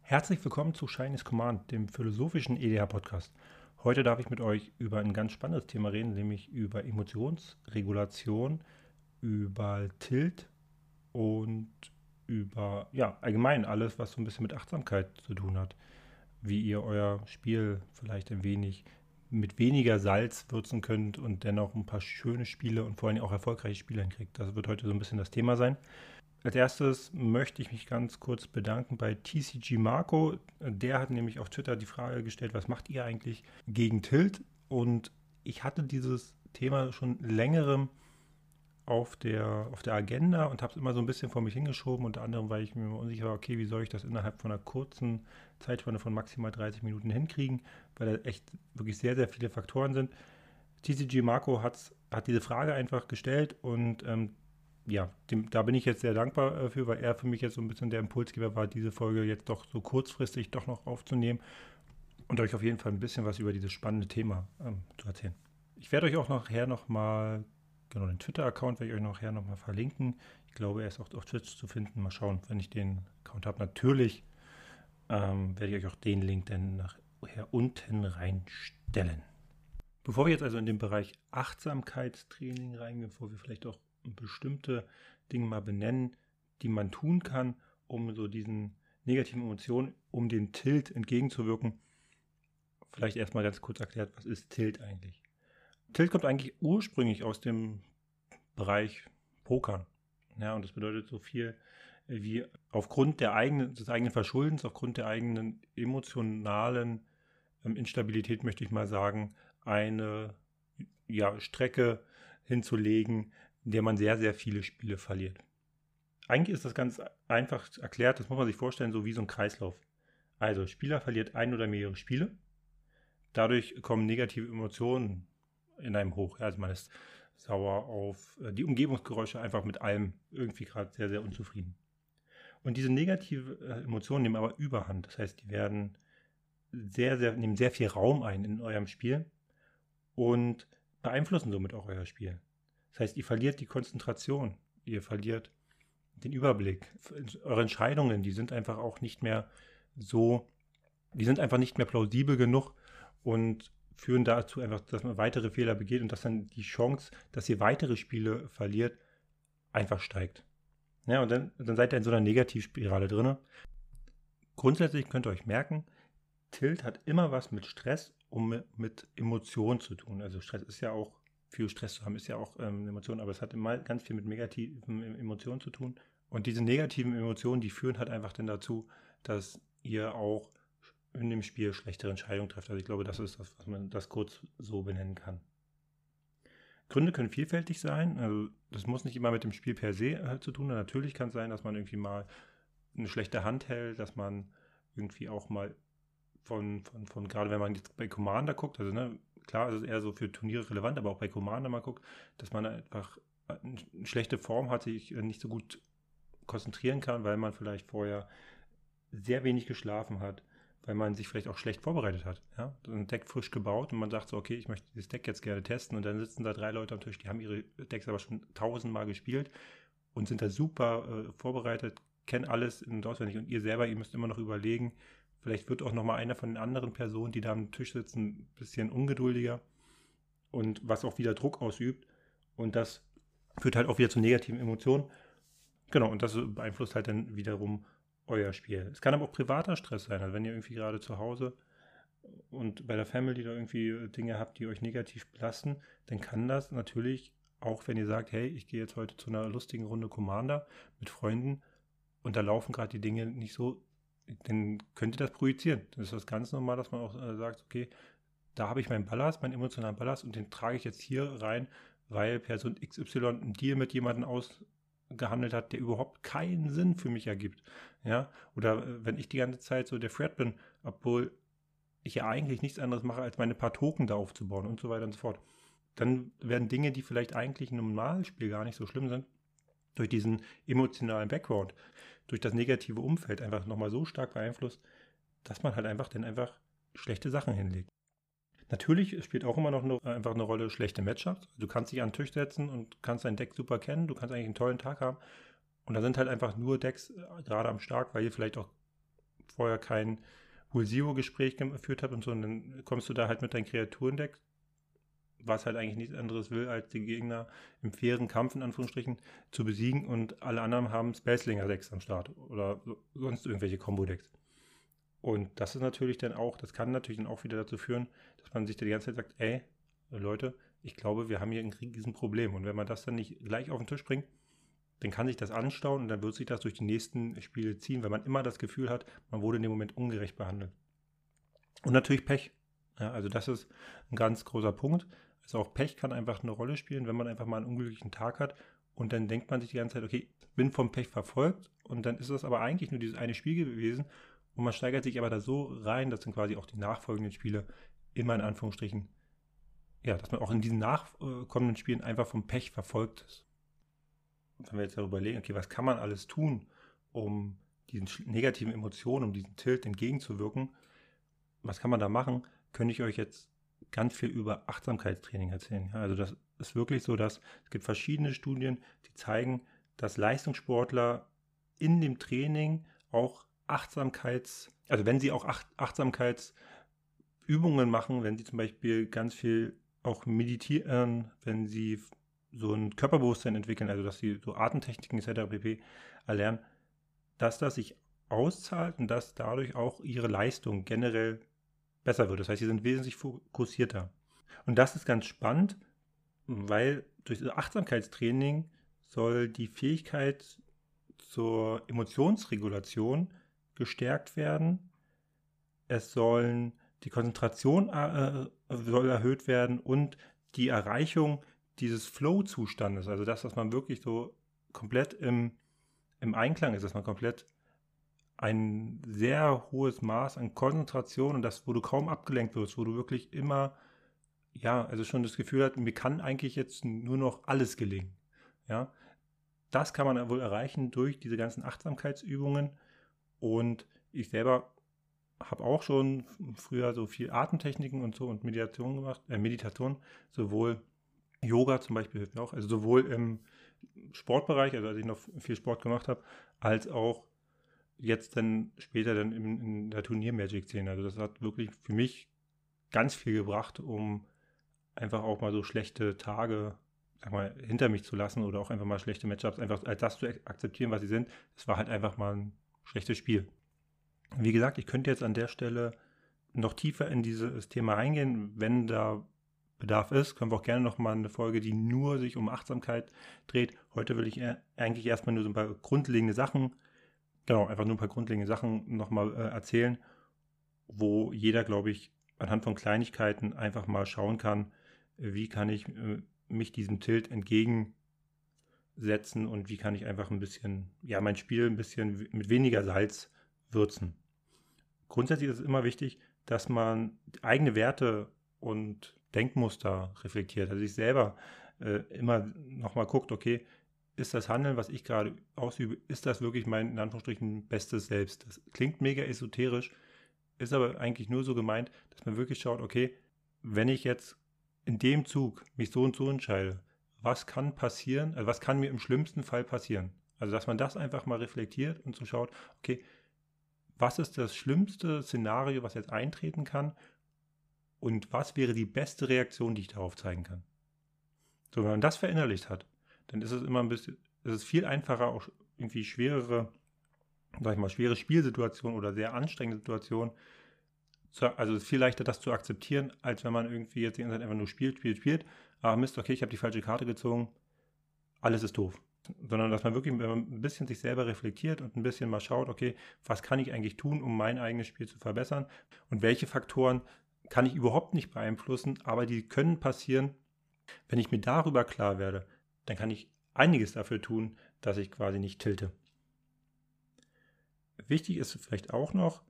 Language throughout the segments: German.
Herzlich willkommen zu Shinies Command, dem philosophischen EDH-Podcast. Heute darf ich mit euch über ein ganz spannendes Thema reden, nämlich über Emotionsregulation, über Tilt und über ja, allgemein alles, was so ein bisschen mit Achtsamkeit zu tun hat. Wie ihr euer Spiel vielleicht ein wenig mit weniger Salz würzen könnt und dennoch ein paar schöne Spiele und vor allem auch erfolgreiche Spiele hinkriegt. Das wird heute so ein bisschen das Thema sein. Als erstes möchte ich mich ganz kurz bedanken bei TCG Marco. Der hat nämlich auf Twitter die Frage gestellt, was macht ihr eigentlich gegen Tilt? Und ich hatte dieses Thema schon längerem auf der, auf der Agenda und habe es immer so ein bisschen vor mich hingeschoben, unter anderem, weil ich mir unsicher war, okay, wie soll ich das innerhalb von einer kurzen Zeitspanne von maximal 30 Minuten hinkriegen, weil da echt wirklich sehr, sehr viele Faktoren sind. TCG Marco hat diese Frage einfach gestellt und ähm, ja, dem, da bin ich jetzt sehr dankbar äh, weil er für mich jetzt so ein bisschen der Impulsgeber war, diese Folge jetzt doch so kurzfristig doch noch aufzunehmen und euch auf jeden Fall ein bisschen was über dieses spannende Thema ähm, zu erzählen. Ich werde euch auch nachher nochmal, genau den Twitter-Account werde ich euch nachher nochmal verlinken. Ich glaube, er ist auch auf Twitch zu finden. Mal schauen, wenn ich den Account habe. Natürlich ähm, werde ich euch auch den Link dann nachher unten reinstellen. Bevor wir jetzt also in den Bereich Achtsamkeitstraining reingehen, bevor wir vielleicht auch bestimmte Dinge mal benennen, die man tun kann, um so diesen negativen Emotionen, um den Tilt entgegenzuwirken. Vielleicht erstmal ganz kurz erklärt, was ist Tilt eigentlich? Tilt kommt eigentlich ursprünglich aus dem Bereich Pokern. Ja, und das bedeutet so viel wie aufgrund der eigenen, des eigenen Verschuldens, aufgrund der eigenen emotionalen ähm, Instabilität, möchte ich mal sagen, eine ja, Strecke hinzulegen, in der man sehr, sehr viele Spiele verliert. Eigentlich ist das ganz einfach erklärt, das muss man sich vorstellen, so wie so ein Kreislauf. Also, Spieler verliert ein oder mehrere Spiele. Dadurch kommen negative Emotionen in einem hoch. Also man ist sauer auf äh, die Umgebungsgeräusche, einfach mit allem irgendwie gerade sehr, sehr unzufrieden. Und diese negative äh, Emotionen nehmen aber Überhand. Das heißt, die werden sehr, sehr, nehmen sehr viel Raum ein in eurem Spiel und beeinflussen somit auch euer Spiel. Das heißt, ihr verliert die Konzentration, ihr verliert den Überblick. Eure Entscheidungen, die sind einfach auch nicht mehr so, die sind einfach nicht mehr plausibel genug und führen dazu einfach, dass man weitere Fehler begeht und dass dann die Chance, dass ihr weitere Spiele verliert, einfach steigt. Ja, und dann, dann seid ihr in so einer Negativspirale drin. Grundsätzlich könnt ihr euch merken, Tilt hat immer was mit Stress und mit Emotionen zu tun. Also Stress ist ja auch viel Stress zu haben, ist ja auch ähm, eine Emotion, aber es hat immer ganz viel mit negativen Emotionen zu tun. Und diese negativen Emotionen, die führen halt einfach dann dazu, dass ihr auch in dem Spiel schlechtere Entscheidungen trefft. Also ich glaube, das ist das, was man das kurz so benennen kann. Gründe können vielfältig sein. Also das muss nicht immer mit dem Spiel per se äh, zu tun haben. Natürlich kann es sein, dass man irgendwie mal eine schlechte Hand hält, dass man irgendwie auch mal von, von, von gerade wenn man jetzt bei Commander guckt, also ne, klar, es ist eher so für Turniere relevant, aber auch bei Commander mal guckt, dass man einfach eine schlechte Form hat, sich nicht so gut konzentrieren kann, weil man vielleicht vorher sehr wenig geschlafen hat, weil man sich vielleicht auch schlecht vorbereitet hat. Ja? Ein Deck frisch gebaut und man sagt so, okay, ich möchte dieses Deck jetzt gerne testen und dann sitzen da drei Leute am Tisch, die haben ihre Decks aber schon tausendmal gespielt und sind da super äh, vorbereitet, kennen alles in- und auswendig und ihr selber, ihr müsst immer noch überlegen, Vielleicht wird auch noch mal einer von den anderen Personen, die da am Tisch sitzen, ein bisschen ungeduldiger und was auch wieder Druck ausübt. Und das führt halt auch wieder zu negativen Emotionen. Genau, und das beeinflusst halt dann wiederum euer Spiel. Es kann aber auch privater Stress sein. Also wenn ihr irgendwie gerade zu Hause und bei der Family da irgendwie Dinge habt, die euch negativ belasten, dann kann das natürlich, auch wenn ihr sagt, hey, ich gehe jetzt heute zu einer lustigen Runde Commander mit Freunden und da laufen gerade die Dinge nicht so, dann könnt ihr das projizieren. Das ist das ganz normal, dass man auch äh, sagt, okay, da habe ich meinen Ballast, meinen emotionalen Ballast und den trage ich jetzt hier rein, weil Person XY einen Deal mit jemandem ausgehandelt hat, der überhaupt keinen Sinn für mich ergibt. Ja, oder äh, wenn ich die ganze Zeit so der Fred bin, obwohl ich ja eigentlich nichts anderes mache, als meine paar Token da aufzubauen und so weiter und so fort. Dann werden Dinge, die vielleicht eigentlich im Normalspiel gar nicht so schlimm sind, durch diesen emotionalen Background, durch das negative Umfeld einfach nochmal so stark beeinflusst, dass man halt einfach dann einfach schlechte Sachen hinlegt. Natürlich spielt auch immer noch eine, einfach eine Rolle schlechte Matchups. Du kannst dich an den Tisch setzen und kannst dein Deck super kennen. Du kannst eigentlich einen tollen Tag haben. Und da sind halt einfach nur Decks äh, gerade am Start, weil ihr vielleicht auch vorher kein Wool Zero Gespräch geführt habt und so. Und dann kommst du da halt mit deinem Kreaturendeck, was halt eigentlich nichts anderes will, als die Gegner im fairen Kampf in Anführungsstrichen zu besiegen und alle anderen haben Spellslinger Decks am Start oder sonst irgendwelche Combo-Decks. Und das ist natürlich dann auch, das kann natürlich dann auch wieder dazu führen, dass man sich da die ganze Zeit sagt, ey, Leute, ich glaube, wir haben hier ein Riesenproblem. Und wenn man das dann nicht gleich auf den Tisch bringt, dann kann sich das anstauen und dann wird sich das durch die nächsten Spiele ziehen, weil man immer das Gefühl hat, man wurde in dem Moment ungerecht behandelt. Und natürlich Pech. Ja, also das ist ein ganz großer Punkt. Also auch Pech kann einfach eine Rolle spielen, wenn man einfach mal einen unglücklichen Tag hat und dann denkt man sich die ganze Zeit, okay, bin vom Pech verfolgt und dann ist das aber eigentlich nur dieses eine Spiel gewesen und man steigert sich aber da so rein, dass dann quasi auch die nachfolgenden Spiele immer in Anführungsstrichen, ja, dass man auch in diesen nachkommenden Spielen einfach vom Pech verfolgt ist. Und wenn wir jetzt darüber überlegen, okay, was kann man alles tun, um diesen negativen Emotionen, um diesen Tilt entgegenzuwirken, was kann man da machen, könnte ich euch jetzt ganz viel über Achtsamkeitstraining erzählen. Ja, also das ist wirklich so, dass es gibt verschiedene Studien, die zeigen, dass Leistungssportler in dem Training auch Achtsamkeits, also wenn sie auch Ach Achtsamkeitsübungen machen, wenn sie zum Beispiel ganz viel auch meditieren, wenn sie so ein Körperbewusstsein entwickeln, also dass sie so Atemtechniken etc. pp. erlernen, dass das sich auszahlt und dass dadurch auch ihre Leistung generell besser wird. Das heißt, sie sind wesentlich fokussierter. Und das ist ganz spannend, weil durch das Achtsamkeitstraining soll die Fähigkeit zur Emotionsregulation gestärkt werden. Es sollen die Konzentration äh, soll erhöht werden und die Erreichung dieses Flow-Zustandes, also das, dass man wirklich so komplett im, im Einklang ist, dass man komplett ein sehr hohes Maß an Konzentration und das, wo du kaum abgelenkt wirst, wo du wirklich immer, ja, also schon das Gefühl hast, mir kann eigentlich jetzt nur noch alles gelingen. Ja, das kann man wohl erreichen durch diese ganzen Achtsamkeitsübungen und ich selber habe auch schon früher so viel Atemtechniken und so und Meditation gemacht, äh, Meditation, sowohl Yoga zum Beispiel hilft mir auch, also sowohl im Sportbereich, also als ich noch viel Sport gemacht habe, als auch jetzt dann später dann in, in der Turnier-Magic-Szene. Also das hat wirklich für mich ganz viel gebracht, um einfach auch mal so schlechte Tage sag mal, hinter mich zu lassen oder auch einfach mal schlechte Matchups einfach als das zu akzeptieren, was sie sind. Es war halt einfach mal ein schlechtes Spiel. Wie gesagt, ich könnte jetzt an der Stelle noch tiefer in dieses Thema eingehen. Wenn da Bedarf ist, können wir auch gerne noch mal eine Folge, die nur sich um Achtsamkeit dreht. Heute will ich eigentlich erstmal nur so ein paar grundlegende Sachen, genau, einfach nur ein paar grundlegende Sachen nochmal äh, erzählen, wo jeder, glaube ich, anhand von Kleinigkeiten einfach mal schauen kann, wie kann ich äh, mich diesem Tilt entgegensetzen und wie kann ich einfach ein bisschen, ja, mein Spiel ein bisschen mit weniger Salz würzen. Grundsätzlich ist es immer wichtig, dass man eigene Werte und Denkmuster reflektiert, also sich selber äh, immer nochmal guckt, okay, ist das Handeln, was ich gerade ausübe, ist das wirklich mein, in Anführungsstrichen, bestes Selbst? Das klingt mega esoterisch, ist aber eigentlich nur so gemeint, dass man wirklich schaut, okay, wenn ich jetzt in dem Zug mich so und so entscheide, was kann passieren, also was kann mir im schlimmsten Fall passieren? Also, dass man das einfach mal reflektiert und so schaut, okay, was ist das schlimmste Szenario, was jetzt eintreten kann und was wäre die beste Reaktion, die ich darauf zeigen kann. So, wenn man das verinnerlicht hat, dann ist es immer ein bisschen, es ist viel einfacher, auch irgendwie schwerere, sag ich mal, schwere Spielsituationen oder sehr anstrengende Situationen, zu, also es ist viel leichter, das zu akzeptieren, als wenn man irgendwie jetzt die ganze Zeit einfach nur spielt, spielt, spielt. Ah, Mist, okay, ich habe die falsche Karte gezogen, alles ist doof. Sondern dass man wirklich ein bisschen sich selber reflektiert und ein bisschen mal schaut, okay, was kann ich eigentlich tun, um mein eigenes Spiel zu verbessern und welche Faktoren kann ich überhaupt nicht beeinflussen, aber die können passieren. Wenn ich mir darüber klar werde, dann kann ich einiges dafür tun, dass ich quasi nicht tilte. Wichtig ist vielleicht auch noch,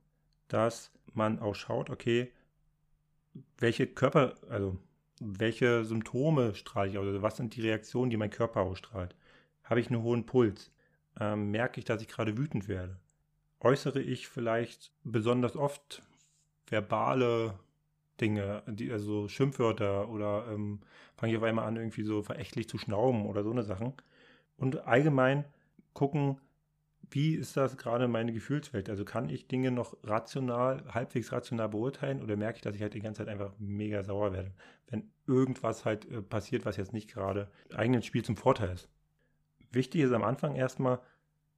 dass man auch schaut, okay, welche Körper, also welche Symptome strahle ich aus, also was sind die Reaktionen, die mein Körper ausstrahlt. Habe ich einen hohen Puls? Ähm, merke ich, dass ich gerade wütend werde? Äußere ich vielleicht besonders oft verbale Dinge, die, also Schimpfwörter oder ähm, fange ich auf einmal an, irgendwie so verächtlich zu schnauben oder so eine Sachen. Und allgemein gucken, wie ist das gerade meine Gefühlswelt? Also kann ich Dinge noch rational, halbwegs rational beurteilen oder merke ich, dass ich halt die ganze Zeit einfach mega sauer werde, wenn irgendwas halt äh, passiert, was jetzt nicht gerade eigenen Spiel zum Vorteil ist. Wichtig ist am Anfang erstmal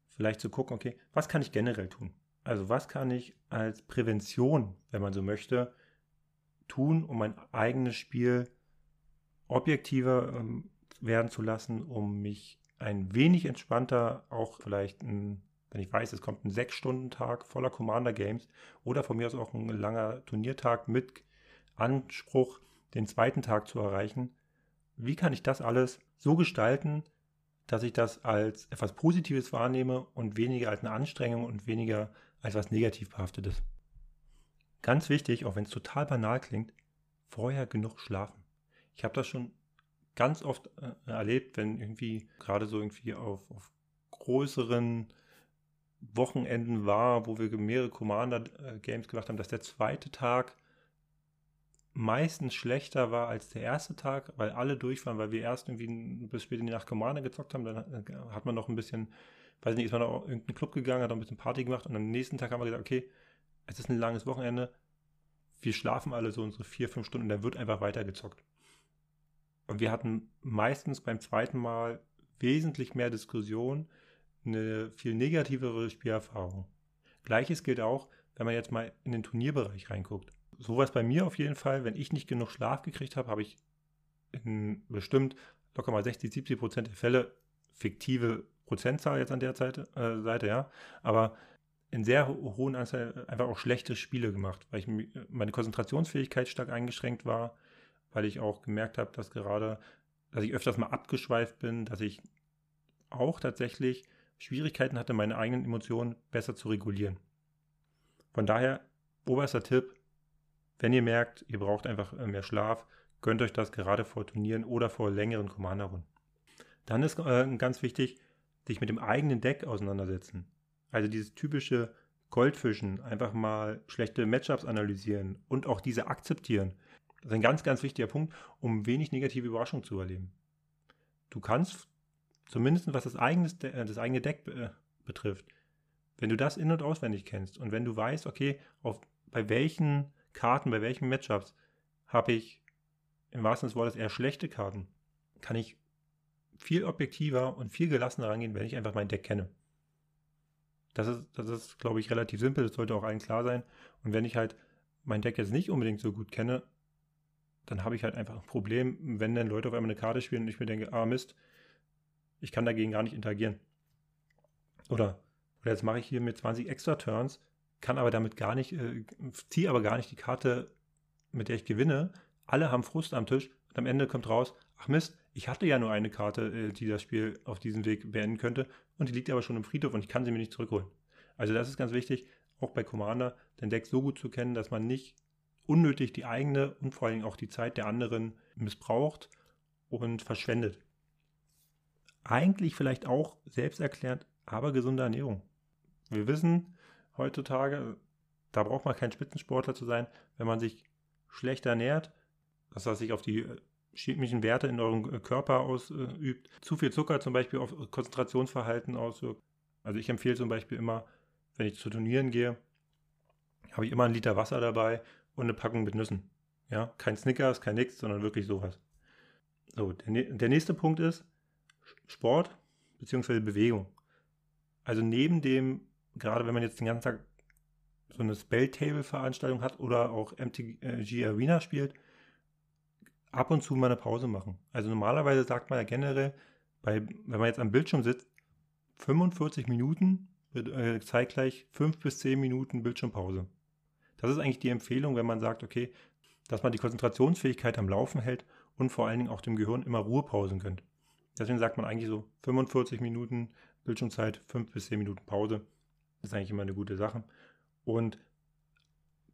vielleicht zu gucken, okay, was kann ich generell tun? Also was kann ich als Prävention, wenn man so möchte, tun, um mein eigenes Spiel objektiver ähm, werden zu lassen, um mich ein wenig entspannter, auch vielleicht ein, wenn ich weiß, es kommt ein Sechs-Stunden-Tag voller Commander-Games oder von mir aus auch ein langer Turniertag mit Anspruch, den zweiten Tag zu erreichen. Wie kann ich das alles so gestalten, dass ich das als etwas Positives wahrnehme und weniger als eine Anstrengung und weniger als was negativ behaftetes? Ganz wichtig, auch wenn es total banal klingt, vorher genug schlafen. Ich habe das schon ganz oft äh, erlebt, wenn irgendwie gerade so irgendwie auf, auf größeren Wochenenden war, wo wir mehrere Commander-Games gemacht haben, dass der zweite Tag meistens schlechter war als der erste Tag, weil alle durch waren, weil wir erst irgendwie bis spät in die Nacht Commander gezockt haben, dann hat man noch ein bisschen, weiß nicht, ist man noch in irgendeinen Club gegangen, hat noch ein bisschen Party gemacht und am nächsten Tag haben wir gesagt, okay, es ist ein langes Wochenende, wir schlafen alle so unsere vier, fünf Stunden, dann wird einfach weiter gezockt. Und wir hatten meistens beim zweiten Mal wesentlich mehr Diskussion, eine viel negativere Spielerfahrung. Gleiches gilt auch, wenn man jetzt mal in den Turnierbereich reinguckt. Sowas bei mir auf jeden Fall, wenn ich nicht genug Schlaf gekriegt habe, habe ich in bestimmt locker mal 60, 70 Prozent der Fälle fiktive Prozentzahl jetzt an der Seite, äh, Seite ja, aber in sehr hohen Anzahl einfach auch schlechte Spiele gemacht, weil ich meine Konzentrationsfähigkeit stark eingeschränkt war, weil ich auch gemerkt habe, dass gerade, dass ich öfters mal abgeschweift bin, dass ich auch tatsächlich Schwierigkeiten hatte, meine eigenen Emotionen besser zu regulieren. Von daher, oberster Tipp, wenn ihr merkt, ihr braucht einfach äh, mehr Schlaf, gönnt euch das gerade vor Turnieren oder vor längeren Commander-Runden. Dann ist äh, ganz wichtig, sich mit dem eigenen Deck auseinandersetzen. Also dieses typische Goldfischen, einfach mal schlechte Matchups analysieren und auch diese akzeptieren. Das ist ein ganz, ganz wichtiger Punkt, um wenig negative Überraschungen zu erleben. Du kannst, zumindest was das, eigenes, das eigene Deck betrifft, wenn du das in- und auswendig kennst und wenn du weißt, okay, auf, bei welchen Karten, bei welchen Matchups habe ich im wahrsten Sinne des Wortes eher schlechte Karten, kann ich viel objektiver und viel gelassener rangehen, wenn ich einfach mein Deck kenne. Das ist, das ist, glaube ich, relativ simpel. Das sollte auch allen klar sein. Und wenn ich halt mein Deck jetzt nicht unbedingt so gut kenne, dann habe ich halt einfach ein Problem, wenn dann Leute auf einmal eine Karte spielen und ich mir denke, ah Mist, ich kann dagegen gar nicht interagieren. Oder, oder jetzt mache ich hier mit 20 extra Turns, kann aber damit gar nicht, äh, ziehe aber gar nicht die Karte, mit der ich gewinne. Alle haben Frust am Tisch und am Ende kommt raus, ach Mist, ich hatte ja nur eine Karte, äh, die das Spiel auf diesem Weg beenden könnte und die liegt aber schon im Friedhof und ich kann sie mir nicht zurückholen. Also das ist ganz wichtig, auch bei Commander, den Deck so gut zu kennen, dass man nicht unnötig die eigene und vor allem auch die Zeit der anderen missbraucht und verschwendet. Eigentlich vielleicht auch selbsterklärend, aber gesunde Ernährung. Wir wissen heutzutage, da braucht man kein Spitzensportler zu sein, wenn man sich schlecht ernährt, das heißt sich auf die äh, chemischen Werte in eurem äh, Körper ausübt, zu viel Zucker zum Beispiel auf Konzentrationsverhalten auswirkt. Also ich empfehle zum Beispiel immer, wenn ich zu Turnieren gehe, habe ich immer einen Liter Wasser dabei und eine Packung mit Nüssen. Ja, kein Snickers, kein nix, sondern wirklich sowas. So, der, der nächste Punkt ist Sport bzw. Bewegung. Also neben dem, gerade wenn man jetzt den ganzen Tag so eine Spell-Table-Veranstaltung hat oder auch MTG Arena spielt, ab und zu mal eine Pause machen. Also normalerweise sagt man ja generell, bei, wenn man jetzt am Bildschirm sitzt, 45 Minuten äh, zeitgleich 5 bis 10 Minuten Bildschirmpause. Das ist eigentlich die Empfehlung, wenn man sagt, okay, dass man die Konzentrationsfähigkeit am Laufen hält und vor allen Dingen auch dem Gehirn immer Ruhepausen gönnt. Deswegen sagt man eigentlich so 45 Minuten Bildschirmzeit, 5 bis 10 Minuten Pause. Das ist eigentlich immer eine gute Sache. Und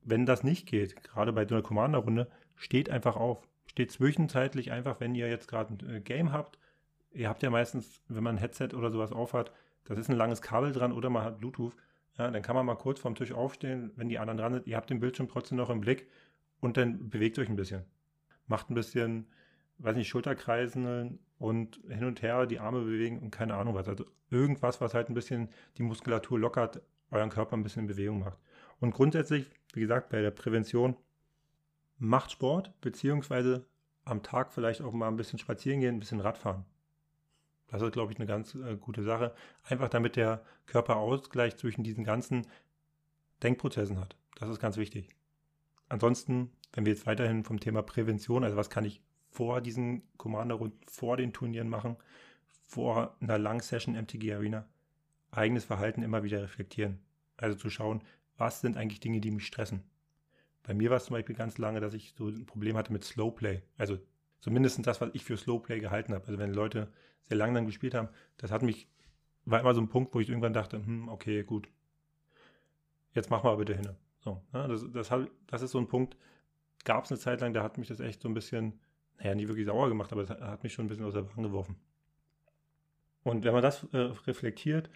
wenn das nicht geht, gerade bei so einer Commander-Runde, steht einfach auf. Steht zwischenzeitlich einfach, wenn ihr jetzt gerade ein äh, Game habt. Ihr habt ja meistens, wenn man ein Headset oder sowas aufhat, das ist ein langes Kabel dran oder man hat Bluetooth. Ja, dann kann man mal kurz vom Tisch aufstehen, wenn die anderen dran sind. Ihr habt den Bildschirm trotzdem noch im Blick und dann bewegt euch ein bisschen. Macht ein bisschen, weiß nicht, Schulterkreisen und hin und her die Arme bewegen und keine Ahnung was. Also irgendwas, was halt ein bisschen die Muskulatur lockert, euren Körper ein bisschen in Bewegung macht. Und grundsätzlich, wie gesagt, bei der Prävention, macht Sport, beziehungsweise am Tag vielleicht auch mal ein bisschen spazieren gehen, ein bisschen Radfahren. Das ist, glaube ich, eine ganz äh, gute Sache. Einfach damit der Körper Ausgleich zwischen diesen ganzen Denkprozessen hat. Das ist ganz wichtig. Ansonsten, wenn wir jetzt weiterhin vom Thema Prävention, also was kann ich vor diesen Commander-Runden, vor den Turnieren machen, vor einer Lang-Session MTG Arena, eigenes Verhalten immer wieder reflektieren. Also zu schauen, was sind eigentlich Dinge, die mich stressen. Bei mir war es zum Beispiel ganz lange, dass ich so ein Problem hatte mit Slowplay. Also zumindest das, was ich für Slowplay gehalten habe. Also wenn Leute sehr lange dann gespielt haben, das hat mich, war immer so ein Punkt, wo ich irgendwann dachte, hm, okay, gut, jetzt mach mal bitte hin. So, ne? das, das, das ist so ein Punkt, gab es eine Zeit lang, da hat mich das echt so ein bisschen, naja, nie wirklich sauer gemacht, aber es hat mich schon ein bisschen aus der Bahn geworfen. Und wenn man das äh, reflektiert,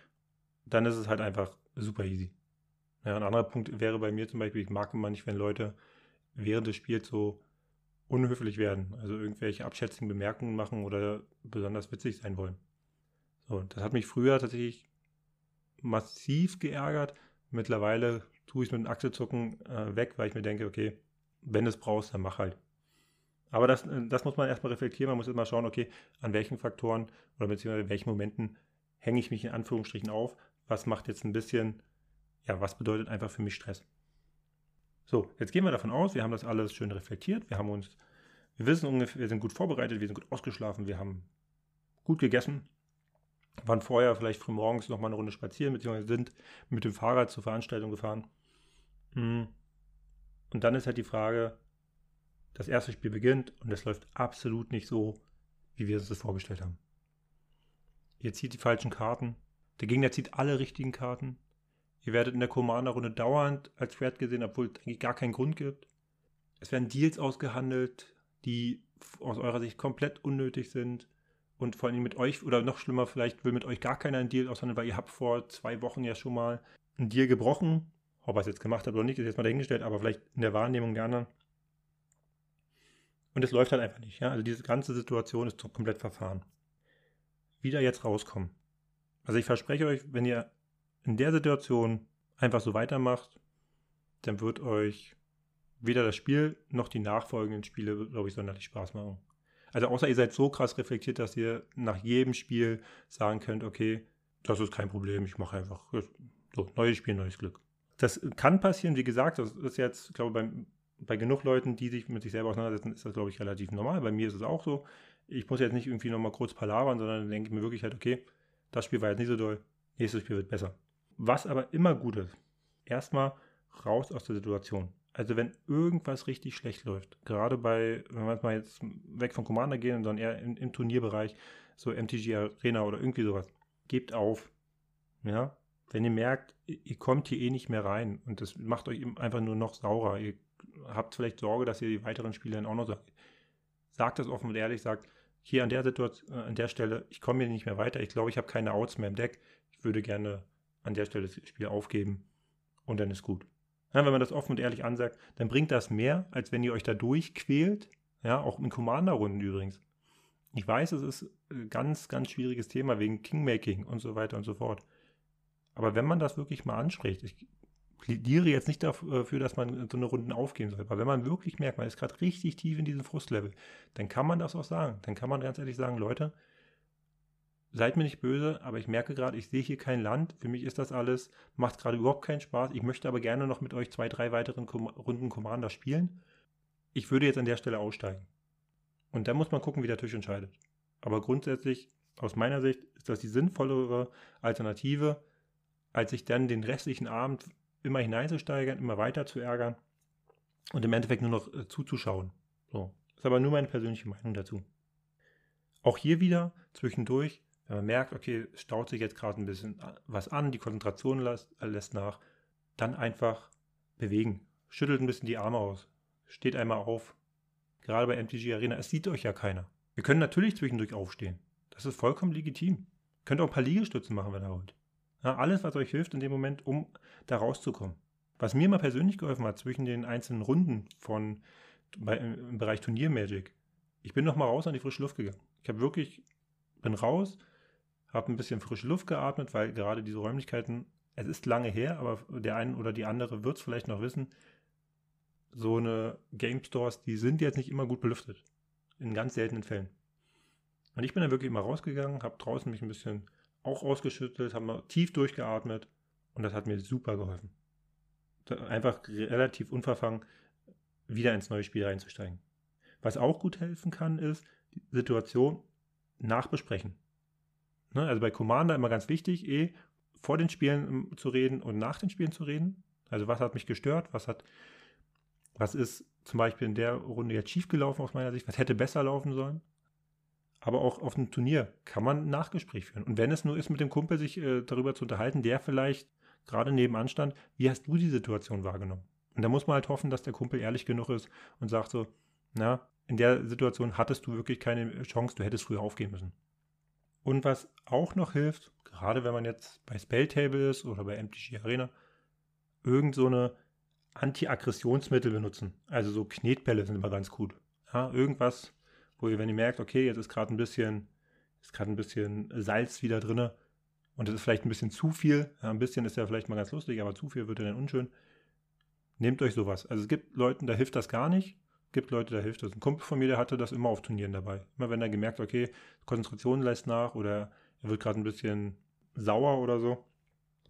dann ist es halt einfach super easy. Ja, ein anderer Punkt wäre bei mir zum Beispiel, ich mag immer nicht, wenn Leute während des Spiels so unhöflich werden, also irgendwelche abschätzigen Bemerkungen machen oder besonders witzig sein wollen. So, das hat mich früher tatsächlich massiv geärgert. Mittlerweile tue ich es mit dem Achselzucken äh, weg, weil ich mir denke, okay, wenn du es brauchst, dann mach halt. Aber das, äh, das muss man erstmal reflektieren. Man muss erstmal schauen, okay, an welchen Faktoren oder beziehungsweise in welchen Momenten hänge ich mich in Anführungsstrichen auf. Was macht jetzt ein bisschen ja, was bedeutet einfach für mich Stress? So, jetzt gehen wir davon aus, wir haben das alles schön reflektiert, wir haben uns, wir wissen ungefähr, wir sind gut vorbereitet, wir sind gut ausgeschlafen, wir haben gut gegessen, waren vorher vielleicht früh morgens noch mal eine Runde spazieren, beziehungsweise sind mit dem Fahrrad zur Veranstaltung gefahren. Hm. Und dann ist halt die Frage, das erste Spiel beginnt und es läuft absolut nicht so, wie wir uns das vorgestellt haben. Ihr zieht die falschen Karten, der Gegner zieht alle richtigen Karten, Ihr werdet in der Commander-Runde dauernd als Threat gesehen, obwohl es eigentlich gar keinen Grund gibt. Es werden Deals ausgehandelt, die aus eurer Sicht komplett unnötig sind. Und vor allem mit euch, oder noch schlimmer, vielleicht will mit euch gar keiner einen Deal aushandeln, weil ihr habt vor zwei Wochen ja schon mal einen Deal gebrochen. Ob er es jetzt gemacht hat oder nicht, ist jetzt mal dahingestellt, aber vielleicht in der Wahrnehmung der anderen. Und es läuft halt einfach nicht. Ja? Also diese ganze Situation ist komplett verfahren. Wieder jetzt rauskommen. Also ich verspreche euch, wenn ihr in der Situation einfach so weitermacht, dann wird euch weder das Spiel noch die nachfolgenden Spiele, glaube ich, sonderlich Spaß machen. Also außer ihr seid so krass reflektiert, dass ihr nach jedem Spiel sagen könnt, okay, das ist kein Problem, ich mache einfach so, neues Spiel, neues Glück. Das kann passieren, wie gesagt, das ist jetzt, glaube ich, bei, bei genug Leuten, die sich mit sich selber auseinandersetzen, ist das, glaube ich, relativ normal. Bei mir ist es auch so. Ich muss jetzt nicht irgendwie nochmal kurz palavern, sondern denke ich mir wirklich halt, okay, das Spiel war jetzt nicht so doll, nächstes Spiel wird besser. Was aber immer gut ist, erstmal raus aus der Situation. Also wenn irgendwas richtig schlecht läuft, gerade bei, wenn wir mal jetzt weg von Commander gehen, sondern eher im, im Turnierbereich, so MTG Arena oder irgendwie sowas, gebt auf. Ja, wenn ihr merkt, ihr kommt hier eh nicht mehr rein und das macht euch einfach nur noch saurer. Ihr habt vielleicht Sorge, dass ihr die weiteren Spiele dann auch noch sagt. Sagt das offen und ehrlich, sagt, hier an der Situation, äh, an der Stelle, ich komme hier nicht mehr weiter. Ich glaube, ich habe keine Outs mehr im Deck. Ich würde gerne an der Stelle das Spiel aufgeben und dann ist gut. Ja, wenn man das offen und ehrlich ansagt, dann bringt das mehr, als wenn ihr euch da durchquält. Ja, auch in Commander-Runden übrigens. Ich weiß, es ist ein ganz, ganz schwieriges Thema wegen Kingmaking und so weiter und so fort. Aber wenn man das wirklich mal anspricht, ich plädiere jetzt nicht dafür, dass man so eine Runde aufgehen soll, aber wenn man wirklich merkt, man ist gerade richtig tief in diesem Frustlevel, dann kann man das auch sagen. Dann kann man ganz ehrlich sagen, Leute, seid mir nicht böse, aber ich merke gerade, ich sehe hier kein Land. Für mich ist das alles, macht gerade überhaupt keinen Spaß. Ich möchte aber gerne noch mit euch zwei, drei weiteren Kom Runden Commander spielen. Ich würde jetzt an der Stelle aussteigen. Und dann muss man gucken, wie der Tisch entscheidet. Aber grundsätzlich, aus meiner Sicht, ist das die sinnvollere Alternative, als sich dann den restlichen Abend immer hineinzusteigern, immer weiter zu ärgern und im Endeffekt nur noch äh, zuzuschauen. So. Ist aber nur meine persönliche Meinung dazu. Auch hier wieder zwischendurch wenn man merkt, okay, staut sich jetzt gerade ein bisschen was an, die Konzentration lässt, lässt nach, dann einfach bewegen. Schüttelt ein bisschen die Arme aus. Steht einmal auf. Gerade bei MTG Arena, es sieht euch ja keiner. Wir können natürlich zwischendurch aufstehen. Das ist vollkommen legitim. Könnt auch ein paar Liegestützen machen, wenn ihr wollt. Ja, alles, was euch hilft in dem Moment, um da rauszukommen. Was mir mal persönlich geholfen hat zwischen den einzelnen Runden von bei, im Bereich Turniermagic, ich bin noch mal raus an die frische Luft gegangen. Ich habe wirklich, bin raus, habe ein bisschen frische Luft geatmet, weil gerade diese Räumlichkeiten, es ist lange her, aber der eine oder die andere wird es vielleicht noch wissen, so eine Game Stores, die sind jetzt nicht immer gut belüftet. In ganz seltenen Fällen. Und ich bin dann wirklich immer rausgegangen, habe draußen mich ein bisschen auch ausgeschüttelt, habe mal tief durchgeatmet und das hat mir super geholfen. Einfach relativ unverfangen wieder ins neue Spiel reinzusteigen. Was auch gut helfen kann, ist die Situation nachbesprechen. Ne? Also bei Commander immer ganz wichtig, eh vor den Spielen ähm, zu reden und nach den Spielen zu reden. Also was hat mich gestört, was hat, was ist zum Beispiel in der Runde jetzt schief gelaufen aus meiner Sicht, was hätte besser laufen sollen. Aber auch auf einem Turnier kann man ein Nachgespräch führen. Und wenn es nur ist, mit dem Kumpel sich äh, darüber zu unterhalten, der vielleicht gerade nebenan stand, wie hast du die Situation wahrgenommen? Und da muss man halt hoffen, dass der Kumpel ehrlich genug ist und sagt so, na, in der Situation hattest du wirklich keine Chance, du hättest früher aufgehen müssen. Und was auch noch hilft, gerade wenn man jetzt bei Spelltable ist oder bei MTG Arena, irgend so eine Anti-Aggressionsmittel benutzen. Also so Knetbälle sind immer ganz gut. Ja, irgendwas, wo ihr, wenn ihr merkt, okay, jetzt ist gerade ein bisschen, ist gerade ein bisschen Salz wieder drin und es ist vielleicht ein bisschen zu viel. Ja, ein bisschen ist ja vielleicht mal ganz lustig, aber zu viel wird ja dann unschön. Nehmt euch sowas. Also es gibt Leuten, da hilft das gar nicht. Gibt Leute, da hilft das. Ein Kumpel von mir, der hatte das immer auf Turnieren dabei. Immer wenn er gemerkt, okay, Konzentration lässt nach oder er wird gerade ein bisschen sauer oder so,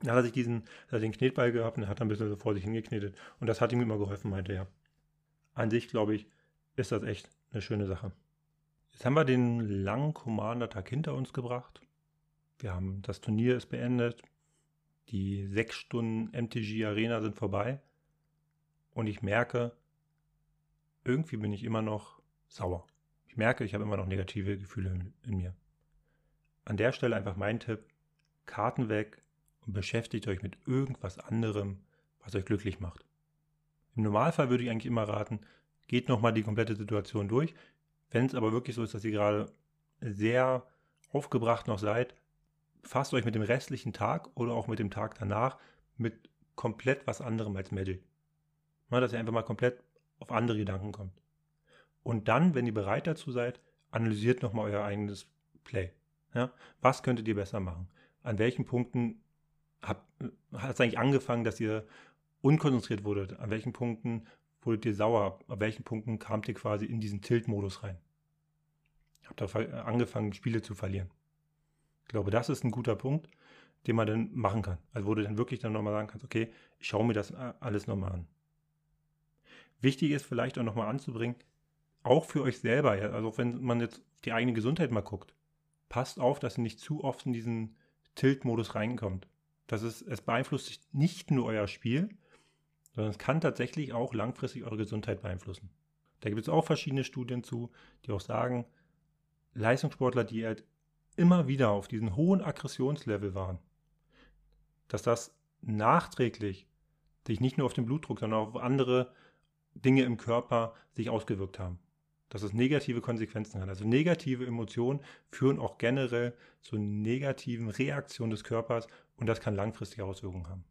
dann hat er sich diesen, hat den Knetball gehabt und hat ein bisschen so vor sich hingeknetet. Und das hat ihm immer geholfen, meinte er. An sich, glaube ich, ist das echt eine schöne Sache. Jetzt haben wir den langen Commander-Tag hinter uns gebracht. Wir haben, das Turnier ist beendet. Die sechs Stunden MTG Arena sind vorbei und ich merke, irgendwie bin ich immer noch sauer. Ich merke, ich habe immer noch negative Gefühle in, in mir. An der Stelle einfach mein Tipp, Karten weg und beschäftigt euch mit irgendwas anderem, was euch glücklich macht. Im Normalfall würde ich eigentlich immer raten, geht nochmal die komplette Situation durch. Wenn es aber wirklich so ist, dass ihr gerade sehr aufgebracht noch seid, fasst euch mit dem restlichen Tag oder auch mit dem Tag danach mit komplett was anderem als Magic. Ne, dass ihr einfach mal komplett auf andere Gedanken kommt. Und dann, wenn ihr bereit dazu seid, analysiert nochmal euer eigenes Play. Ja? Was könntet ihr besser machen? An welchen Punkten hat es eigentlich angefangen, dass ihr unkonzentriert wurdet? An welchen Punkten wurdet ihr sauer? An welchen Punkten kamt ihr quasi in diesen Tilt-Modus rein? Habt ihr angefangen, Spiele zu verlieren? Ich glaube, das ist ein guter Punkt, den man dann machen kann. Also wo du dann wirklich dann nochmal sagen kannst, okay, ich schaue mir das alles nochmal an. Wichtig ist vielleicht auch nochmal anzubringen, auch für euch selber, also wenn man jetzt die eigene Gesundheit mal guckt, passt auf, dass ihr nicht zu oft in diesen Tilt-Modus reinkommt. Das ist, es beeinflusst nicht nur euer Spiel, sondern es kann tatsächlich auch langfristig eure Gesundheit beeinflussen. Da gibt es auch verschiedene Studien zu, die auch sagen, Leistungssportler, die halt immer wieder auf diesen hohen Aggressionslevel waren, dass das nachträglich sich nicht nur auf den Blutdruck, sondern auch auf andere Dinge im Körper sich ausgewirkt haben. Dass es negative Konsequenzen hat. Also negative Emotionen führen auch generell zu negativen Reaktionen des Körpers und das kann langfristige Auswirkungen haben.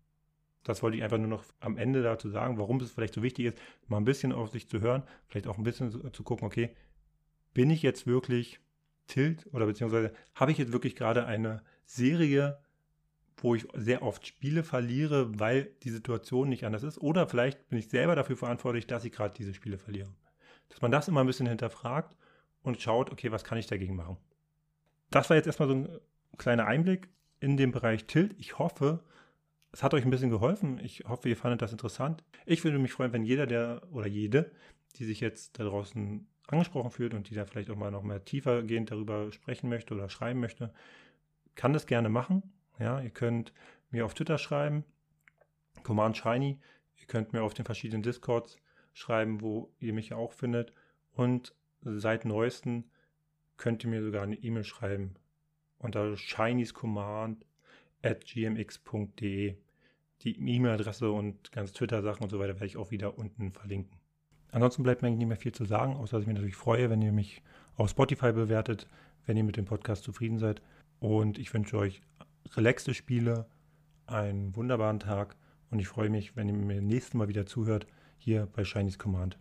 Das wollte ich einfach nur noch am Ende dazu sagen, warum es vielleicht so wichtig ist, mal ein bisschen auf sich zu hören, vielleicht auch ein bisschen zu gucken, okay, bin ich jetzt wirklich tilt oder beziehungsweise habe ich jetzt wirklich gerade eine Serie wo ich sehr oft Spiele verliere, weil die Situation nicht anders ist. Oder vielleicht bin ich selber dafür verantwortlich, dass ich gerade diese Spiele verliere. Dass man das immer ein bisschen hinterfragt und schaut, okay, was kann ich dagegen machen. Das war jetzt erstmal so ein kleiner Einblick in den Bereich Tilt. Ich hoffe, es hat euch ein bisschen geholfen. Ich hoffe, ihr fandet das interessant. Ich würde mich freuen, wenn jeder der oder jede, die sich jetzt da draußen angesprochen fühlt und die da vielleicht auch mal noch mehr tiefergehend darüber sprechen möchte oder schreiben möchte, kann das gerne machen. Ja, ihr könnt mir auf Twitter schreiben, Command Shiny. Ihr könnt mir auf den verschiedenen Discords schreiben, wo ihr mich auch findet. Und seit neuesten könnt ihr mir sogar eine E-Mail schreiben unter shiniescommand at gmx.de. Die E-Mail-Adresse und ganz Twitter-Sachen und so weiter werde ich auch wieder unten verlinken. Ansonsten bleibt mir eigentlich nicht mehr viel zu sagen, außer dass ich mich natürlich freue, wenn ihr mich auf Spotify bewertet, wenn ihr mit dem Podcast zufrieden seid. Und ich wünsche euch relaxte Spiele, einen wunderbaren Tag und ich freue mich, wenn ihr mir nächstes Mal wieder zuhört, hier bei Shiny's Command.